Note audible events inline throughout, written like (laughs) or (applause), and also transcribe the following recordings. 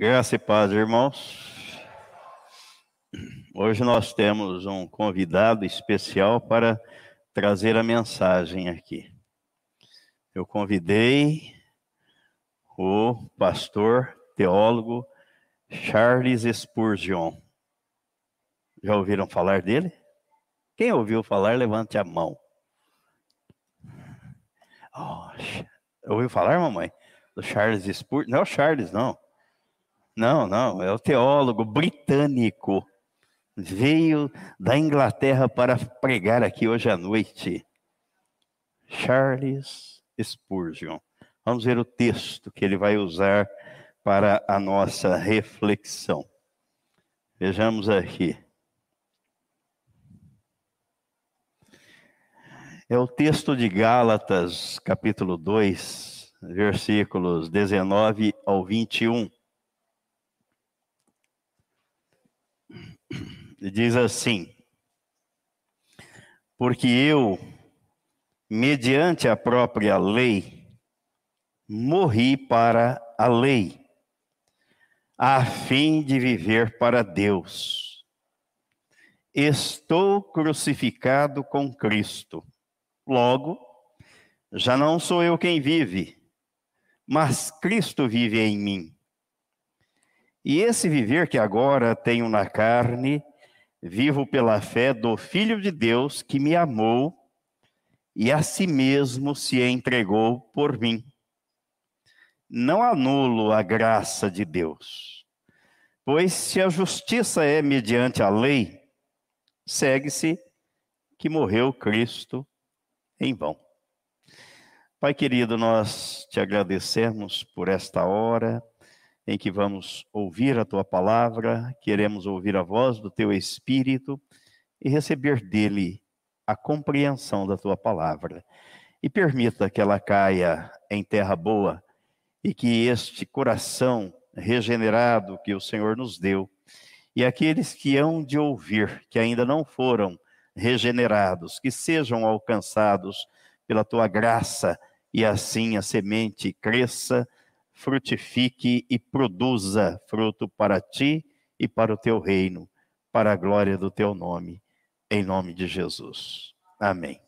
Graça e paz, irmãos. Hoje nós temos um convidado especial para trazer a mensagem aqui. Eu convidei o pastor teólogo Charles Spurgeon. Já ouviram falar dele? Quem ouviu falar, levante a mão. Oh, ouviu falar, mamãe? Do Charles Spurgeon? Não é o Charles, não. Não, não, é o teólogo britânico. Veio da Inglaterra para pregar aqui hoje à noite. Charles Spurgeon. Vamos ver o texto que ele vai usar para a nossa reflexão. Vejamos aqui. É o texto de Gálatas, capítulo 2, versículos 19 ao 21. Diz assim: Porque eu, mediante a própria lei, morri para a lei, a fim de viver para Deus. Estou crucificado com Cristo. Logo, já não sou eu quem vive, mas Cristo vive em mim. E esse viver que agora tenho na carne, vivo pela fé do Filho de Deus que me amou e a si mesmo se entregou por mim. Não anulo a graça de Deus, pois se a justiça é mediante a lei, segue-se que morreu Cristo em vão. Pai querido, nós te agradecemos por esta hora em que vamos ouvir a tua palavra, queremos ouvir a voz do teu Espírito e receber dele a compreensão da tua palavra. E permita que ela caia em terra boa e que este coração regenerado que o Senhor nos deu e aqueles que hão de ouvir, que ainda não foram regenerados, que sejam alcançados pela tua graça e assim a semente cresça frutifique e produza fruto para ti e para o teu reino, para a glória do teu nome, em nome de Jesus. Amém.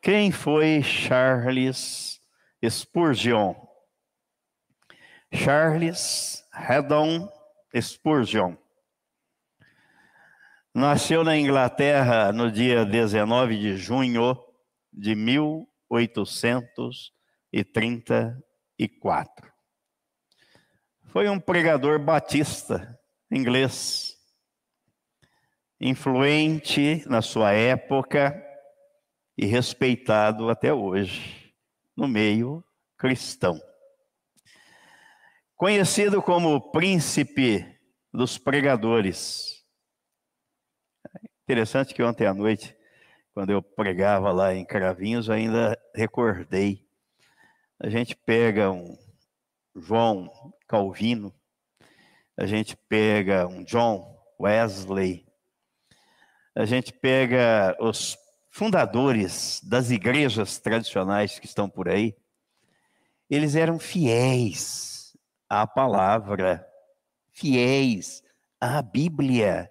Quem foi Charles Spurgeon? Charles Haddon Spurgeon. Nasceu na Inglaterra no dia 19 de junho de 1800 e 34. Foi um pregador batista inglês, influente na sua época e respeitado até hoje no meio cristão. Conhecido como o príncipe dos pregadores. Interessante que ontem à noite, quando eu pregava lá em Cravinhos, ainda recordei a gente pega um João Calvino, a gente pega um John Wesley, a gente pega os fundadores das igrejas tradicionais que estão por aí, eles eram fiéis à palavra, fiéis à Bíblia.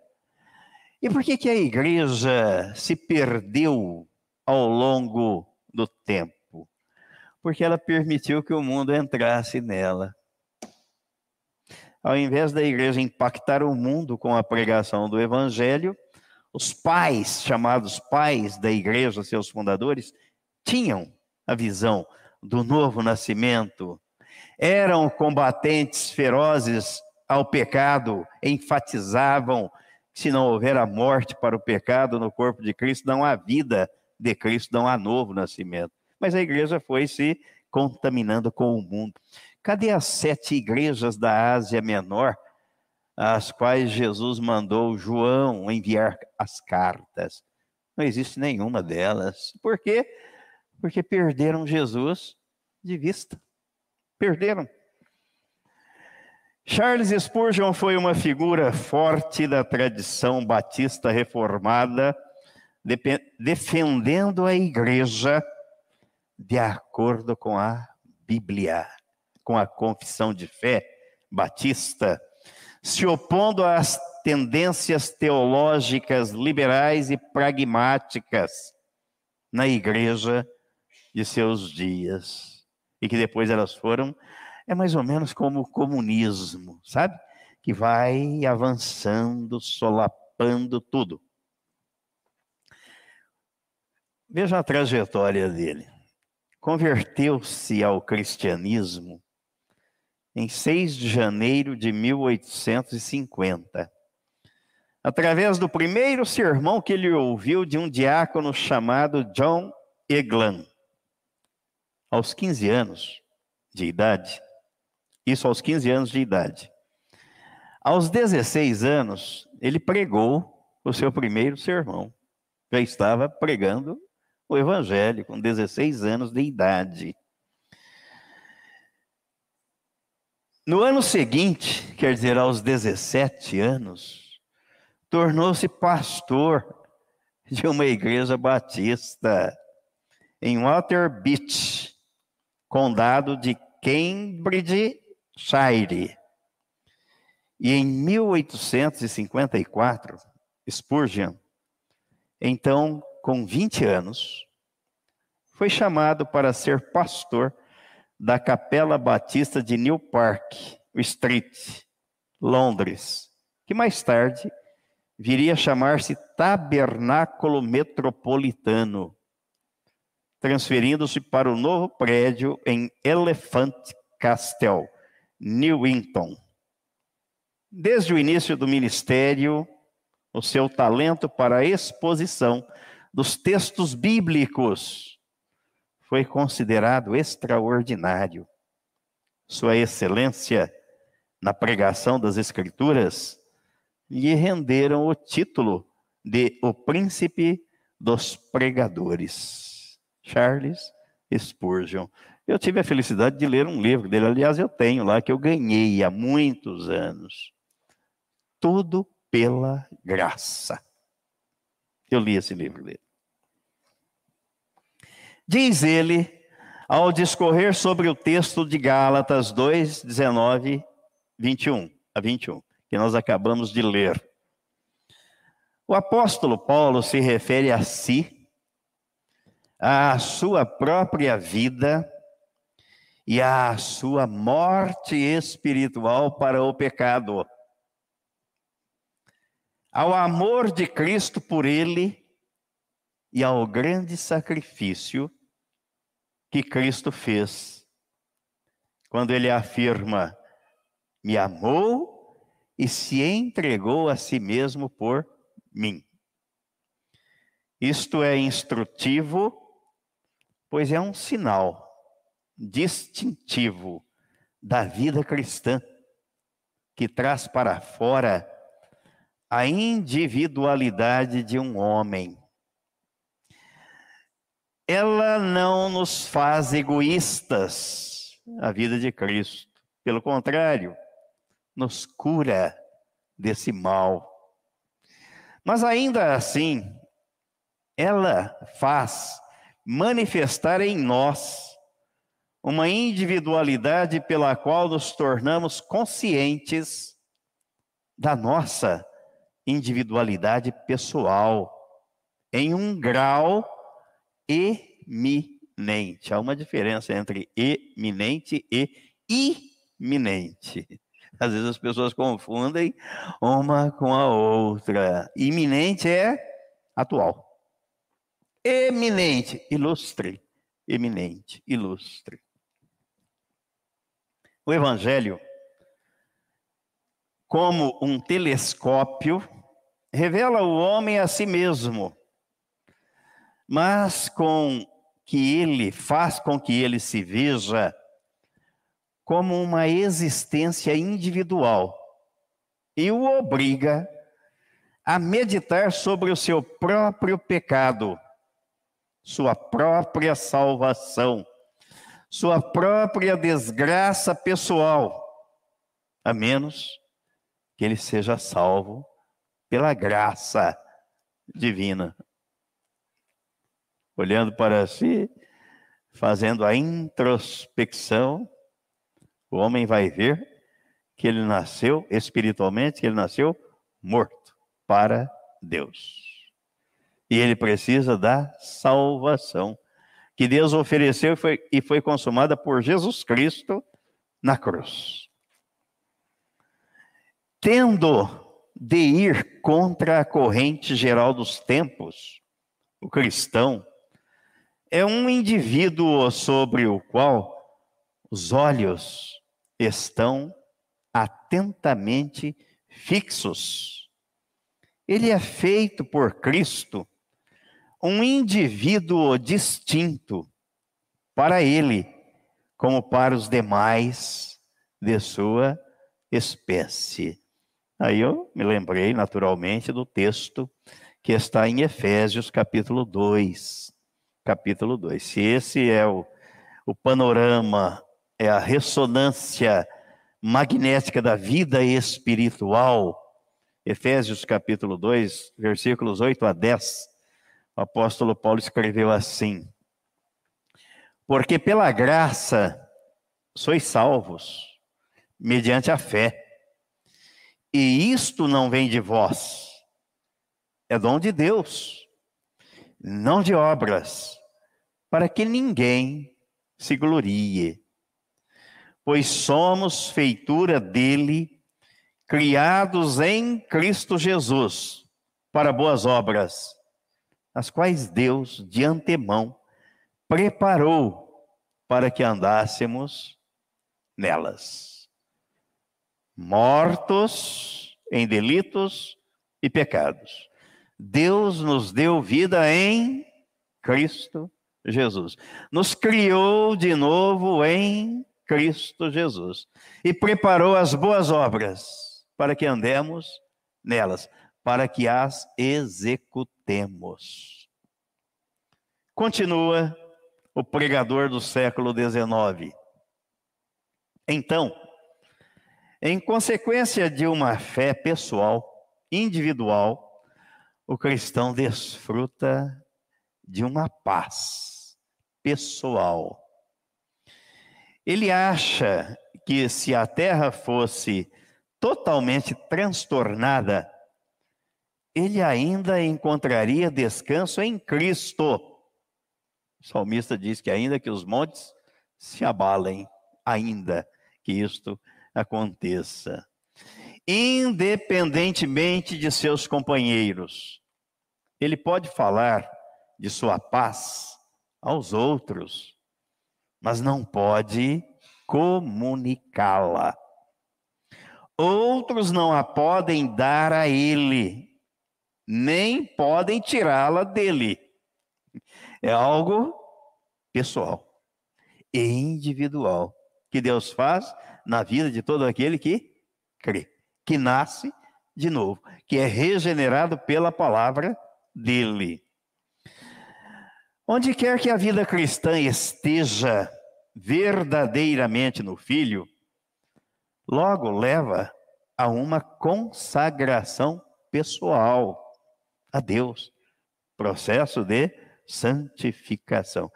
E por que, que a igreja se perdeu ao longo do tempo? Porque ela permitiu que o mundo entrasse nela. Ao invés da igreja impactar o mundo com a pregação do evangelho, os pais, chamados pais da igreja, seus fundadores, tinham a visão do novo nascimento, eram combatentes ferozes ao pecado, enfatizavam que se não houver a morte para o pecado no corpo de Cristo, não há vida de Cristo, não há novo nascimento mas a igreja foi se contaminando com o mundo. Cadê as sete igrejas da Ásia Menor, às quais Jesus mandou João enviar as cartas? Não existe nenhuma delas. Por quê? Porque perderam Jesus de vista. Perderam. Charles Spurgeon foi uma figura forte da tradição batista reformada, defendendo a igreja de acordo com a Bíblia. com a confissão de fé batista, se opondo às tendências teológicas liberais e pragmáticas na igreja de seus dias, e que depois elas foram, é mais ou menos como o comunismo, sabe? Que vai avançando, solapando tudo. Veja a trajetória dele. Converteu-se ao cristianismo em 6 de janeiro de 1850, através do primeiro sermão que ele ouviu de um diácono chamado John Eglan. Aos 15 anos de idade, isso aos 15 anos de idade. Aos 16 anos, ele pregou o seu primeiro sermão. Já estava pregando o evangelho com 16 anos de idade. No ano seguinte, quer dizer, aos 17 anos, tornou-se pastor de uma igreja batista em Water Beach, condado de Cambridgeshire. E em 1854, Spurgeon, então com 20 anos, foi chamado para ser pastor da Capela Batista de New Park, Street, Londres, que mais tarde viria a chamar-se Tabernáculo Metropolitano, transferindo-se para o novo prédio em Elephant Castle, Newington. Desde o início do ministério, o seu talento para a exposição dos textos bíblicos foi considerado extraordinário. Sua excelência na pregação das Escrituras lhe renderam o título de O Príncipe dos Pregadores. Charles Spurgeon. Eu tive a felicidade de ler um livro dele, aliás, eu tenho lá que eu ganhei há muitos anos. Tudo pela graça. Eu li esse livro dele. Diz ele, ao discorrer sobre o texto de Gálatas 2, 19, 21 a 21, que nós acabamos de ler. O apóstolo Paulo se refere a si, à sua própria vida e à sua morte espiritual para o pecado. Ao amor de Cristo por ele e ao grande sacrifício que Cristo fez. Quando ele afirma: Me amou e se entregou a si mesmo por mim. Isto é instrutivo, pois é um sinal distintivo da vida cristã, que traz para fora a individualidade de um homem ela não nos faz egoístas, a vida de Cristo. Pelo contrário, nos cura desse mal. Mas ainda assim, ela faz manifestar em nós uma individualidade pela qual nos tornamos conscientes da nossa individualidade pessoal, em um grau eminente. Há uma diferença entre eminente e iminente. Às vezes as pessoas confundem uma com a outra. Iminente é atual. Eminente, ilustre. Eminente, ilustre. O Evangelho, como um telescópio, revela o homem a si mesmo mas com que ele faz com que ele se veja como uma existência individual e o obriga a meditar sobre o seu próprio pecado, sua própria salvação, sua própria desgraça pessoal, a menos que ele seja salvo pela graça divina olhando para si, fazendo a introspecção, o homem vai ver que ele nasceu espiritualmente, que ele nasceu morto para Deus. E ele precisa da salvação que Deus ofereceu e foi, e foi consumada por Jesus Cristo na cruz. Tendo de ir contra a corrente geral dos tempos, o cristão é um indivíduo sobre o qual os olhos estão atentamente fixos. Ele é feito por Cristo um indivíduo distinto para ele, como para os demais de sua espécie. Aí eu me lembrei naturalmente do texto que está em Efésios capítulo 2. Capítulo 2. Se esse é o, o panorama, é a ressonância magnética da vida espiritual, Efésios capítulo 2, versículos 8 a 10, o apóstolo Paulo escreveu assim: Porque pela graça sois salvos, mediante a fé. E isto não vem de vós, é dom de Deus, não de obras, para que ninguém se glorie. Pois somos feitura dele, criados em Cristo Jesus, para boas obras, as quais Deus de antemão preparou para que andássemos nelas. Mortos em delitos e pecados. Deus nos deu vida em Cristo Jesus. Nos criou de novo em Cristo Jesus. E preparou as boas obras para que andemos nelas para que as executemos. Continua o pregador do século XIX. Então, em consequência de uma fé pessoal, individual, o cristão desfruta de uma paz pessoal. Ele acha que se a terra fosse totalmente transtornada ele ainda encontraria descanso em Cristo. O salmista diz que ainda que os montes se abalem, ainda que isto aconteça. Independentemente de seus companheiros, ele pode falar de sua paz aos outros, mas não pode comunicá-la. Outros não a podem dar a ele, nem podem tirá-la dele. É algo pessoal e individual que Deus faz na vida de todo aquele que crê, que nasce de novo, que é regenerado pela palavra dele. Onde quer que a vida cristã esteja verdadeiramente no Filho, logo leva a uma consagração pessoal a Deus. Processo de santificação.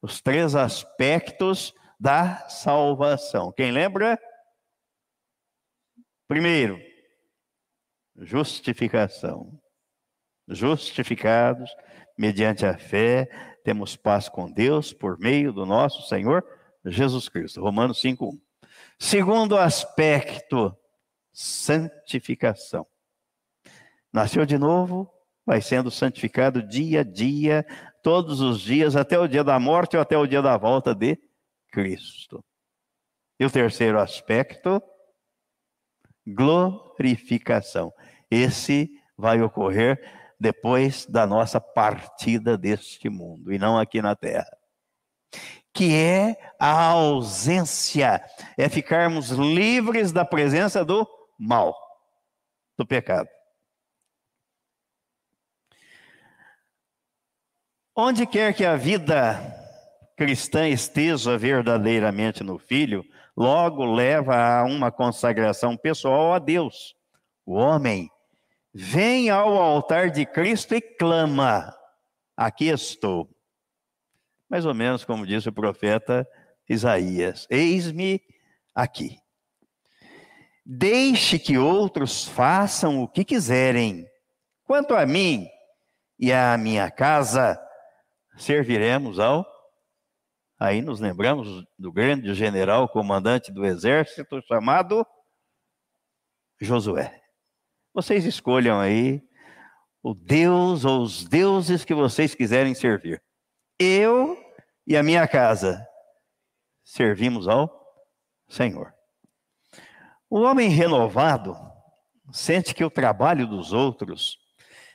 Os três aspectos da salvação. Quem lembra? Primeiro, justificação. Justificados mediante a fé, temos paz com Deus por meio do nosso Senhor Jesus Cristo. Romanos 5:1. Segundo aspecto, santificação. Nasceu de novo, vai sendo santificado dia a dia, todos os dias, até o dia da morte ou até o dia da volta de Cristo. E o terceiro aspecto, glorificação. Esse vai ocorrer depois da nossa partida deste mundo e não aqui na terra. Que é a ausência, é ficarmos livres da presença do mal, do pecado. Onde quer que a vida cristã esteja verdadeiramente no Filho, logo leva a uma consagração pessoal a Deus. O homem vem ao altar de Cristo e clama: Aqui estou. Mais ou menos como disse o profeta Isaías: Eis-me aqui. Deixe que outros façam o que quiserem. Quanto a mim e à minha casa, serviremos ao. Aí nos lembramos do grande general comandante do exército chamado Josué. Vocês escolham aí o Deus ou os deuses que vocês quiserem servir. Eu e a minha casa servimos ao Senhor. O homem renovado sente que o trabalho dos outros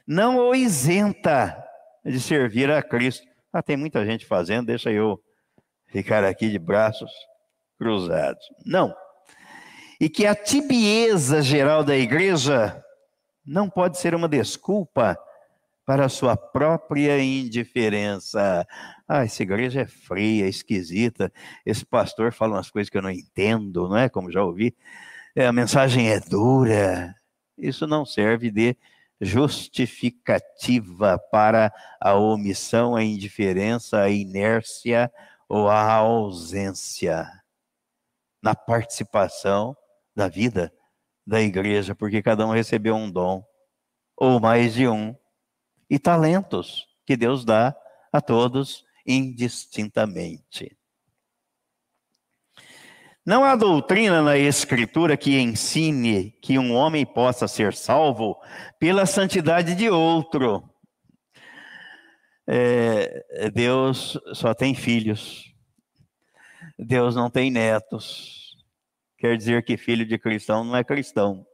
não o isenta de servir a Cristo. Ah, tem muita gente fazendo, deixa eu ficar aqui de braços cruzados. Não. E que a tibieza geral da igreja não pode ser uma desculpa para a sua própria indiferença. Ah, essa igreja é fria, esquisita. Esse pastor fala umas coisas que eu não entendo, não é? Como já ouvi é, a mensagem é dura. Isso não serve de justificativa para a omissão, a indiferença, a inércia ou a ausência na participação da vida da igreja, porque cada um recebeu um dom, ou mais de um, e talentos que Deus dá a todos indistintamente. Não há doutrina na Escritura que ensine que um homem possa ser salvo pela santidade de outro. É, Deus só tem filhos, Deus não tem netos. Quer dizer que filho de cristão não é cristão.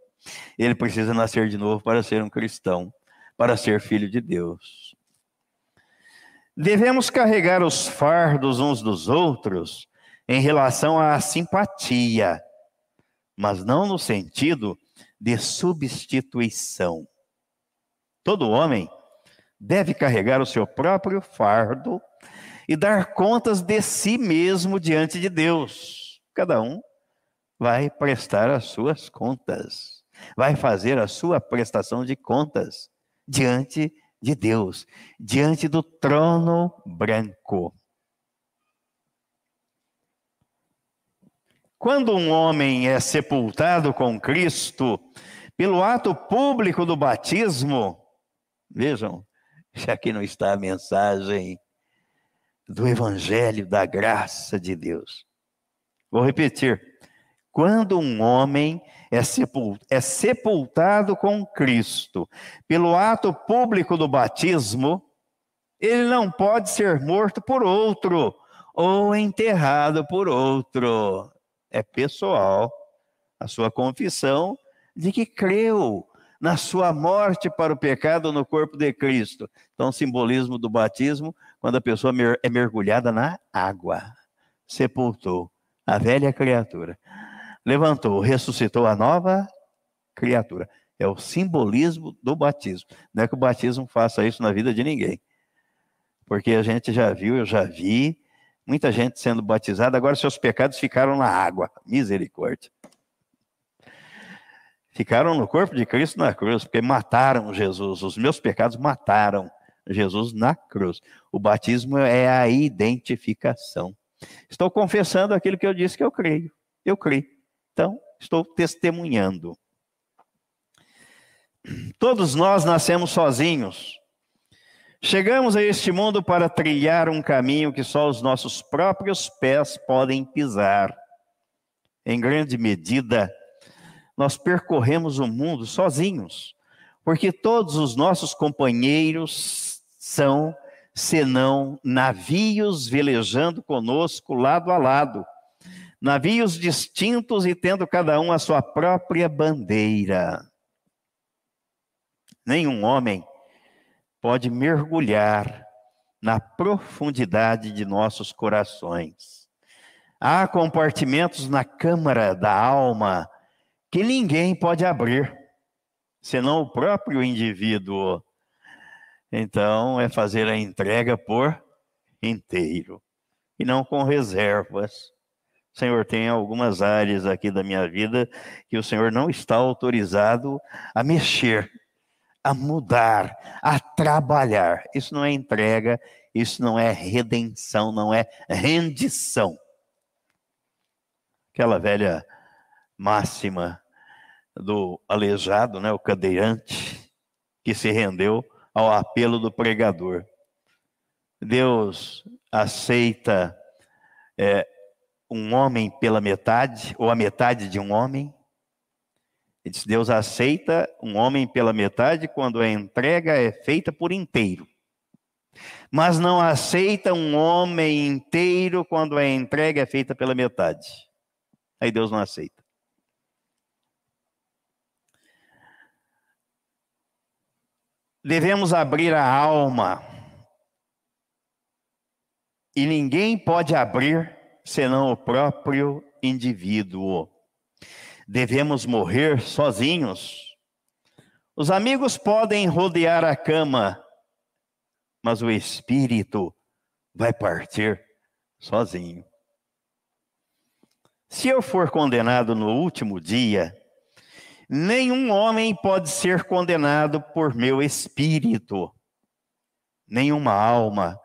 Ele precisa nascer de novo para ser um cristão, para ser filho de Deus. Devemos carregar os fardos uns dos outros em relação à simpatia, mas não no sentido de substituição. Todo homem deve carregar o seu próprio fardo e dar contas de si mesmo diante de Deus. Cada um vai prestar as suas contas, vai fazer a sua prestação de contas diante de Deus, diante do trono branco. Quando um homem é sepultado com Cristo, pelo ato público do batismo, vejam, (laughs) já que não está a mensagem do Evangelho da graça de Deus. Vou repetir. Quando um homem é, é sepultado com Cristo pelo ato público do batismo, ele não pode ser morto por outro ou enterrado por outro é pessoal a sua confissão de que creu na sua morte para o pecado no corpo de Cristo. Então, o simbolismo do batismo, quando a pessoa é mergulhada na água, sepultou a velha criatura, levantou, ressuscitou a nova criatura. É o simbolismo do batismo. Não é que o batismo faça isso na vida de ninguém. Porque a gente já viu, eu já vi, Muita gente sendo batizada, agora seus pecados ficaram na água. Misericórdia. Ficaram no corpo de Cristo na cruz, porque mataram Jesus. Os meus pecados mataram Jesus na cruz. O batismo é a identificação. Estou confessando aquilo que eu disse que eu creio. Eu creio. Então, estou testemunhando. Todos nós nascemos sozinhos. Chegamos a este mundo para trilhar um caminho que só os nossos próprios pés podem pisar. Em grande medida, nós percorremos o mundo sozinhos, porque todos os nossos companheiros são, senão, navios velejando conosco lado a lado, navios distintos e tendo cada um a sua própria bandeira. Nenhum homem pode mergulhar na profundidade de nossos corações. Há compartimentos na câmara da alma que ninguém pode abrir, senão o próprio indivíduo. Então, é fazer a entrega por inteiro e não com reservas. Senhor, tem algumas áreas aqui da minha vida que o Senhor não está autorizado a mexer a mudar, a trabalhar. Isso não é entrega, isso não é redenção, não é rendição. Aquela velha máxima do aleijado, né, o cadeirante, que se rendeu ao apelo do pregador. Deus aceita é, um homem pela metade, ou a metade de um homem. Deus aceita um homem pela metade quando a entrega é feita por inteiro. Mas não aceita um homem inteiro quando a entrega é feita pela metade. Aí Deus não aceita. Devemos abrir a alma. E ninguém pode abrir senão o próprio indivíduo. Devemos morrer sozinhos. Os amigos podem rodear a cama, mas o espírito vai partir sozinho. Se eu for condenado no último dia, Nenhum homem pode ser condenado por meu espírito. Nenhuma alma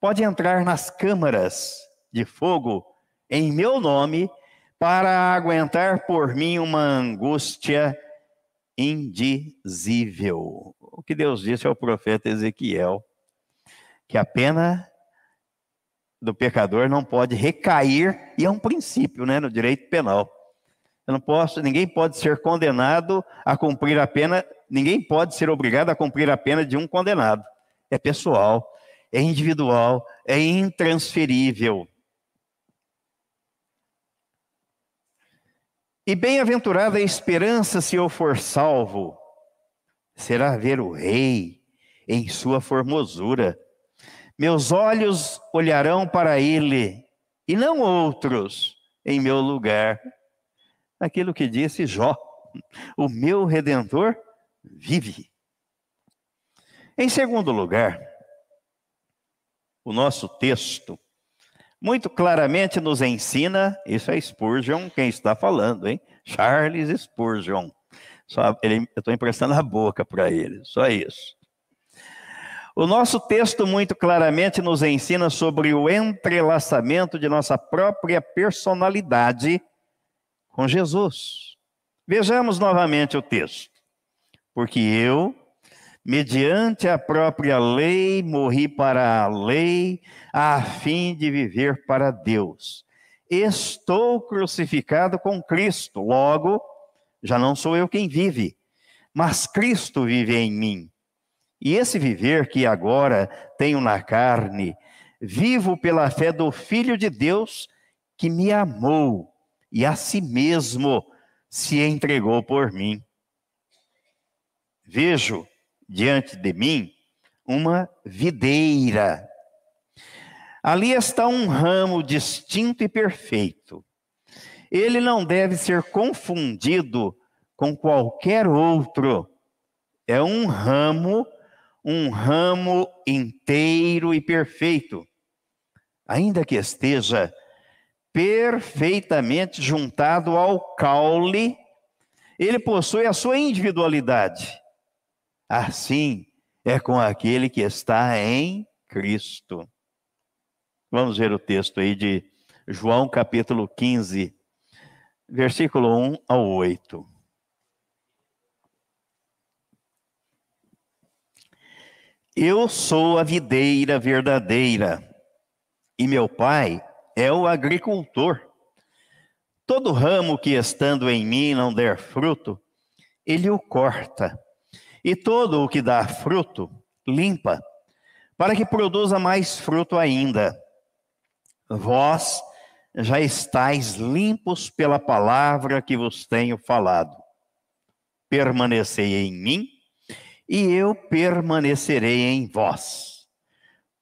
pode entrar nas câmaras de fogo em meu nome para aguentar por mim uma angústia indizível. O que Deus disse ao profeta Ezequiel, que a pena do pecador não pode recair, e é um princípio né, no direito penal. Eu não posso, ninguém pode ser condenado a cumprir a pena, ninguém pode ser obrigado a cumprir a pena de um condenado. É pessoal, é individual, é intransferível. E bem-aventurada a esperança se eu for salvo, será ver o Rei em sua formosura. Meus olhos olharão para ele, e não outros em meu lugar aquilo que disse Jó: O meu redentor vive. Em segundo lugar, o nosso texto muito claramente nos ensina, isso é Spurgeon quem está falando, hein? Charles Spurgeon. Só, ele, eu estou emprestando a boca para ele, só isso. O nosso texto muito claramente nos ensina sobre o entrelaçamento de nossa própria personalidade com Jesus. Vejamos novamente o texto. Porque eu, mediante a própria lei, morri para a lei, a fim de viver para Deus. Estou crucificado com Cristo, logo, já não sou eu quem vive, mas Cristo vive em mim. E esse viver que agora tenho na carne, vivo pela fé do Filho de Deus que me amou e a si mesmo se entregou por mim. Vejo diante de mim uma videira. Ali está um ramo distinto e perfeito. Ele não deve ser confundido com qualquer outro. É um ramo, um ramo inteiro e perfeito. Ainda que esteja perfeitamente juntado ao caule, ele possui a sua individualidade. Assim é com aquele que está em Cristo. Vamos ver o texto aí de João capítulo 15, versículo 1 ao 8. Eu sou a videira verdadeira, e meu pai é o agricultor. Todo ramo que estando em mim não der fruto, ele o corta. E todo o que dá fruto, limpa, para que produza mais fruto ainda. Vós já estáis limpos pela palavra que vos tenho falado. Permanecei em mim, e eu permanecerei em vós.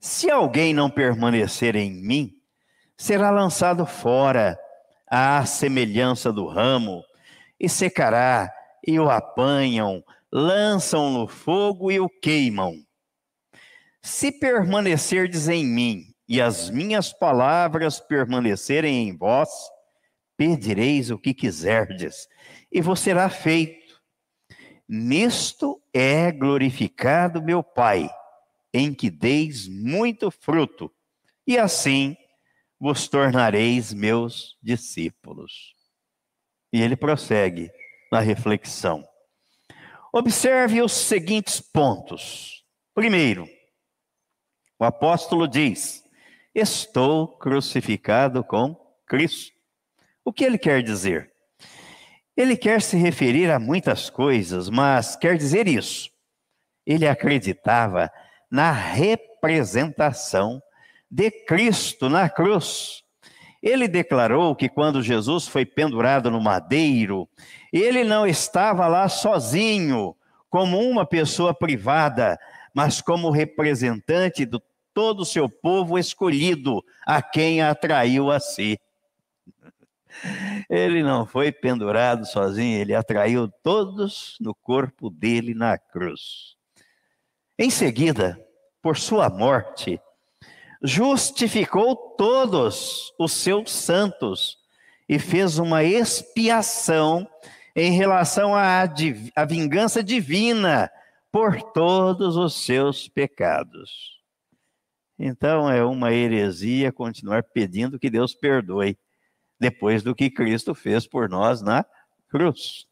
Se alguém não permanecer em mim, será lançado fora, à semelhança do ramo, e secará, e o apanham, lançam no fogo e o queimam. Se permanecerdes em mim, e as minhas palavras permanecerem em vós, pedireis o que quiserdes, e vos será feito. Nisto é glorificado meu Pai, em que deis muito fruto, e assim vos tornareis meus discípulos. E ele prossegue na reflexão. Observe os seguintes pontos. Primeiro, o apóstolo diz: Estou crucificado com Cristo. O que ele quer dizer? Ele quer se referir a muitas coisas, mas quer dizer isso. Ele acreditava na representação de Cristo na cruz. Ele declarou que quando Jesus foi pendurado no madeiro, ele não estava lá sozinho, como uma pessoa privada, mas como representante de todo o seu povo escolhido, a quem atraiu a si. (laughs) Ele não foi pendurado sozinho, ele atraiu todos no corpo dele na cruz. Em seguida, por sua morte, justificou todos os seus santos e fez uma expiação em relação à, à vingança divina por todos os seus pecados. Então é uma heresia continuar pedindo que Deus perdoe depois do que Cristo fez por nós na cruz.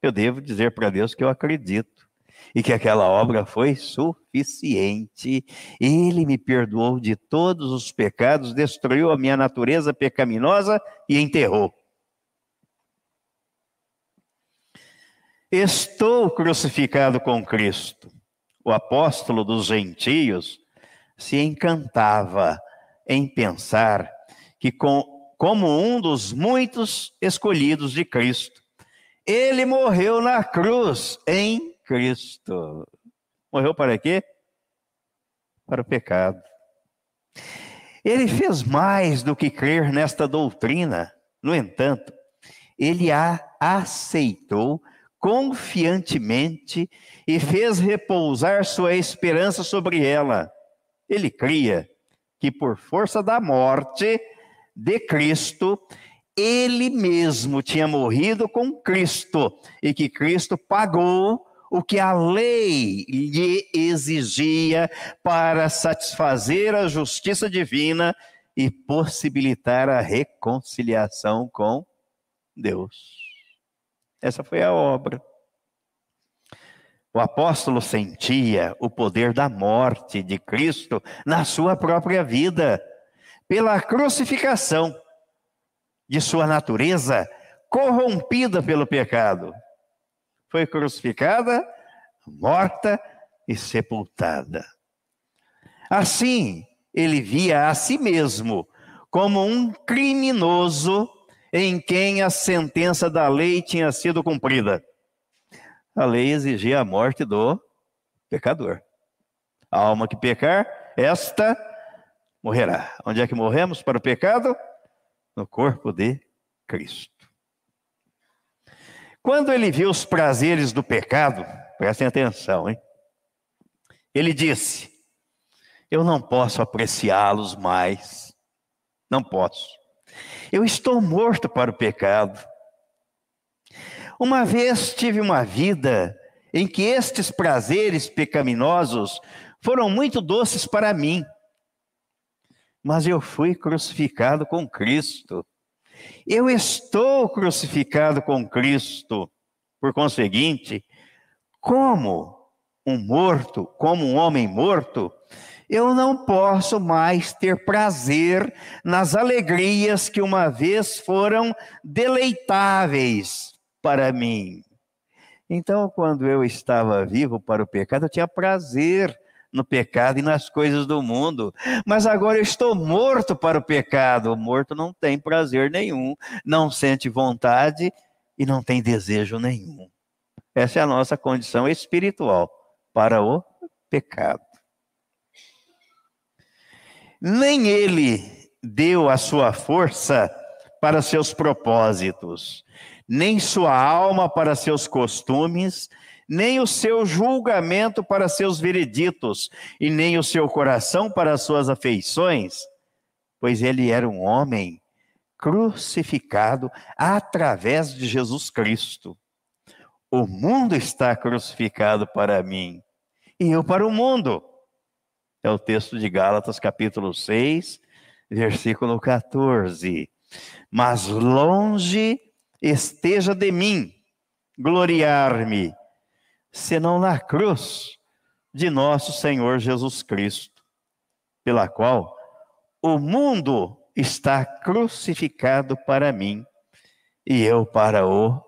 Eu devo dizer para Deus que eu acredito e que aquela obra foi suficiente. Ele me perdoou de todos os pecados, destruiu a minha natureza pecaminosa e enterrou. Estou crucificado com Cristo. O apóstolo dos gentios se encantava em pensar que, com, como um dos muitos escolhidos de Cristo, ele morreu na cruz em Cristo. Morreu para quê? Para o pecado. Ele fez mais do que crer nesta doutrina. No entanto, ele a aceitou confiantemente e fez repousar sua esperança sobre ela. Ele cria que por força da morte de Cristo, ele mesmo tinha morrido com Cristo e que Cristo pagou o que a lei lhe exigia para satisfazer a justiça divina e possibilitar a reconciliação com Deus. Essa foi a obra. O apóstolo sentia o poder da morte de Cristo na sua própria vida, pela crucificação de sua natureza corrompida pelo pecado foi crucificada, morta e sepultada. Assim, ele via a si mesmo como um criminoso em quem a sentença da lei tinha sido cumprida. A lei exigia a morte do pecador. A alma que pecar, esta morrerá. Onde é que morremos para o pecado? No corpo de Cristo. Quando ele viu os prazeres do pecado, prestem atenção, hein? Ele disse: Eu não posso apreciá-los mais. Não posso. Eu estou morto para o pecado. Uma vez tive uma vida em que estes prazeres pecaminosos foram muito doces para mim. Mas eu fui crucificado com Cristo. Eu estou crucificado com Cristo. Por conseguinte, como um morto, como um homem morto, eu não posso mais ter prazer nas alegrias que uma vez foram deleitáveis para mim. Então, quando eu estava vivo para o pecado, eu tinha prazer no pecado e nas coisas do mundo. Mas agora estou morto para o pecado. O morto não tem prazer nenhum, não sente vontade e não tem desejo nenhum. Essa é a nossa condição espiritual para o pecado. Nem ele deu a sua força para seus propósitos, nem sua alma para seus costumes, nem o seu julgamento para seus vereditos, e nem o seu coração para suas afeições, pois ele era um homem crucificado através de Jesus Cristo. O mundo está crucificado para mim e eu para o mundo. É o texto de Gálatas, capítulo 6, versículo 14. Mas longe esteja de mim gloriar-me, senão na cruz de nosso Senhor Jesus Cristo, pela qual o mundo está crucificado para mim e eu para o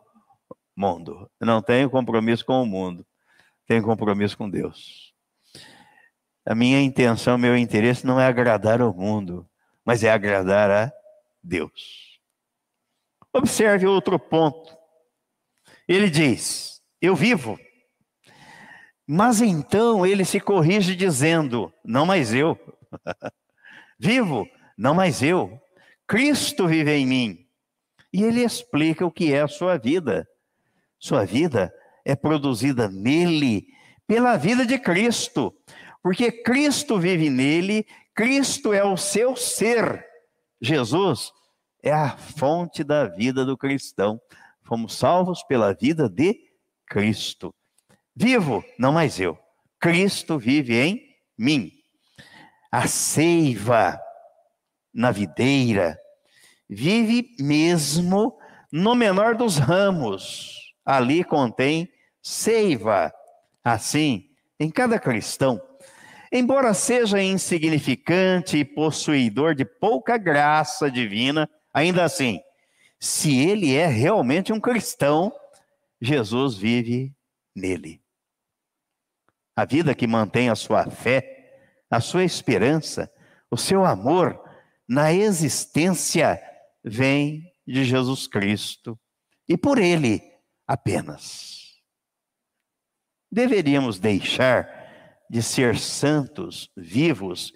mundo. Não tenho compromisso com o mundo, tenho compromisso com Deus. A minha intenção, meu interesse não é agradar o mundo, mas é agradar a Deus. Observe outro ponto. Ele diz: Eu vivo. Mas então ele se corrige dizendo: Não mais eu. (laughs) vivo, não mais eu. Cristo vive em mim. E ele explica o que é a sua vida. Sua vida é produzida nele pela vida de Cristo, porque Cristo vive nele, Cristo é o seu ser. Jesus é a fonte da vida do cristão. Fomos salvos pela vida de Cristo. Vivo, não mais eu. Cristo vive em mim. A seiva na videira, vive mesmo no menor dos ramos. Ali contém seiva. Assim, em cada cristão, embora seja insignificante e possuidor de pouca graça divina, ainda assim, se ele é realmente um cristão, Jesus vive nele. A vida que mantém a sua fé, a sua esperança, o seu amor, na existência vem de Jesus Cristo e por ele apenas. Deveríamos deixar de ser santos vivos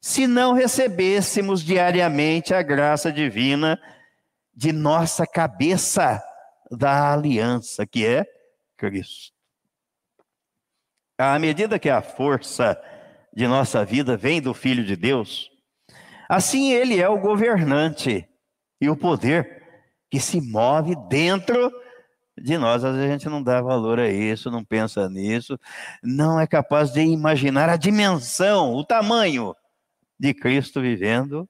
se não recebêssemos diariamente a graça divina de nossa cabeça da aliança, que é Cristo. À medida que a força de nossa vida vem do Filho de Deus, Assim, ele é o governante e o poder que se move dentro de nós. Às vezes a gente não dá valor a isso, não pensa nisso, não é capaz de imaginar a dimensão, o tamanho de Cristo vivendo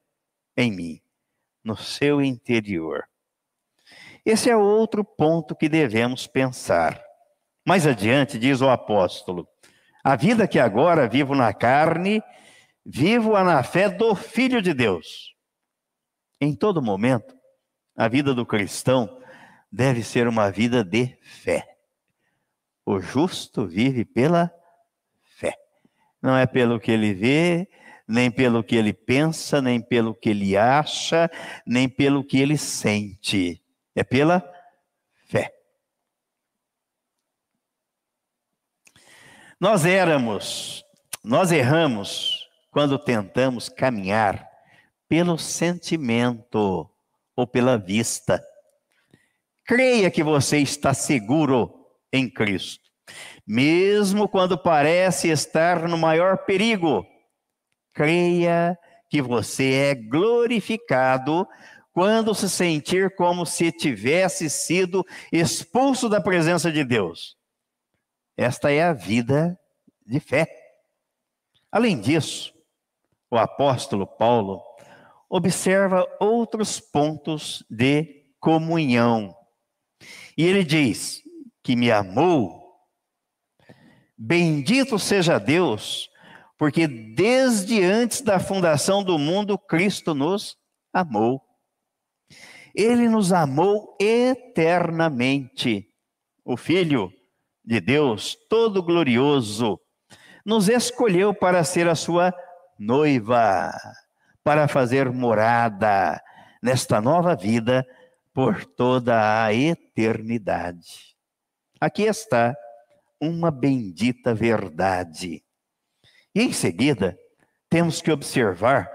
em mim, no seu interior. Esse é outro ponto que devemos pensar. Mais adiante, diz o apóstolo: a vida que agora vivo na carne, Vivo-a na fé do Filho de Deus. Em todo momento, a vida do cristão deve ser uma vida de fé. O justo vive pela fé. Não é pelo que ele vê, nem pelo que ele pensa, nem pelo que ele acha, nem pelo que ele sente. É pela fé. Nós éramos, nós erramos quando tentamos caminhar pelo sentimento ou pela vista. Creia que você está seguro em Cristo, mesmo quando parece estar no maior perigo. Creia que você é glorificado quando se sentir como se tivesse sido expulso da presença de Deus. Esta é a vida de fé. Além disso, o apóstolo Paulo observa outros pontos de comunhão. E ele diz que me amou. Bendito seja Deus, porque desde antes da fundação do mundo Cristo nos amou. Ele nos amou eternamente. O Filho de Deus, todo glorioso, nos escolheu para ser a sua noiva, para fazer morada nesta nova vida por toda a eternidade. Aqui está uma bendita verdade. E em seguida, temos que observar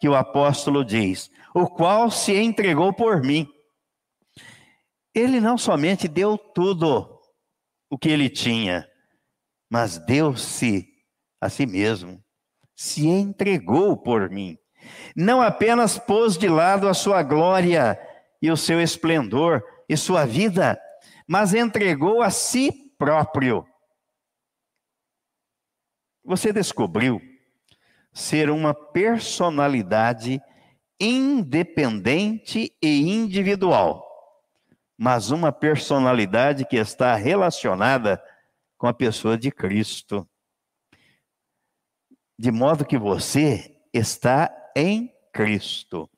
que o apóstolo diz: o qual se entregou por mim. Ele não somente deu tudo o que ele tinha, mas deu-se a si mesmo, se entregou por mim. Não apenas pôs de lado a sua glória e o seu esplendor e sua vida, mas entregou a si próprio. Você descobriu ser uma personalidade independente e individual, mas uma personalidade que está relacionada com a pessoa de Cristo. De modo que você está em Cristo.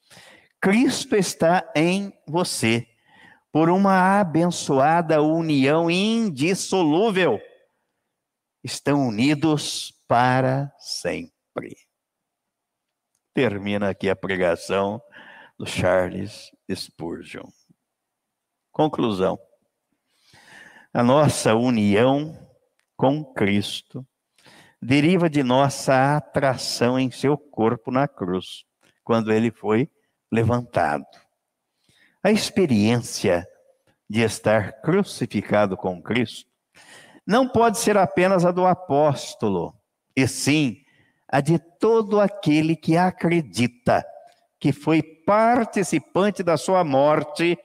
Cristo está em você por uma abençoada união indissolúvel. Estão unidos para sempre. Termina aqui a pregação do Charles Spurgeon. Conclusão. A nossa união com Cristo deriva de nossa atração em seu corpo na cruz, quando ele foi levantado. A experiência de estar crucificado com Cristo não pode ser apenas a do apóstolo, e sim a de todo aquele que acredita que foi participante da sua morte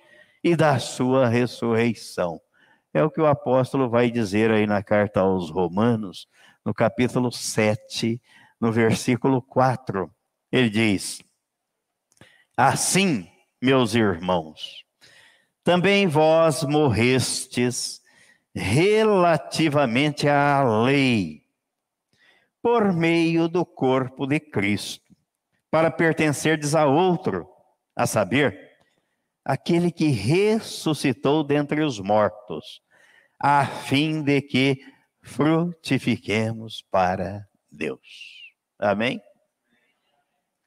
e da sua ressurreição. É o que o apóstolo vai dizer aí na carta aos Romanos, no capítulo 7, no versículo 4. Ele diz: Assim, meus irmãos, também vós morrestes relativamente à lei, por meio do corpo de Cristo, para pertencerdes a outro, a saber, aquele que ressuscitou dentre os mortos, a fim de que frutifiquemos para Deus. Amém?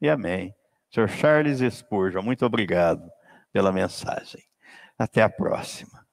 E amém. Sr. Charles Spurgeon, muito obrigado pela mensagem. Até a próxima.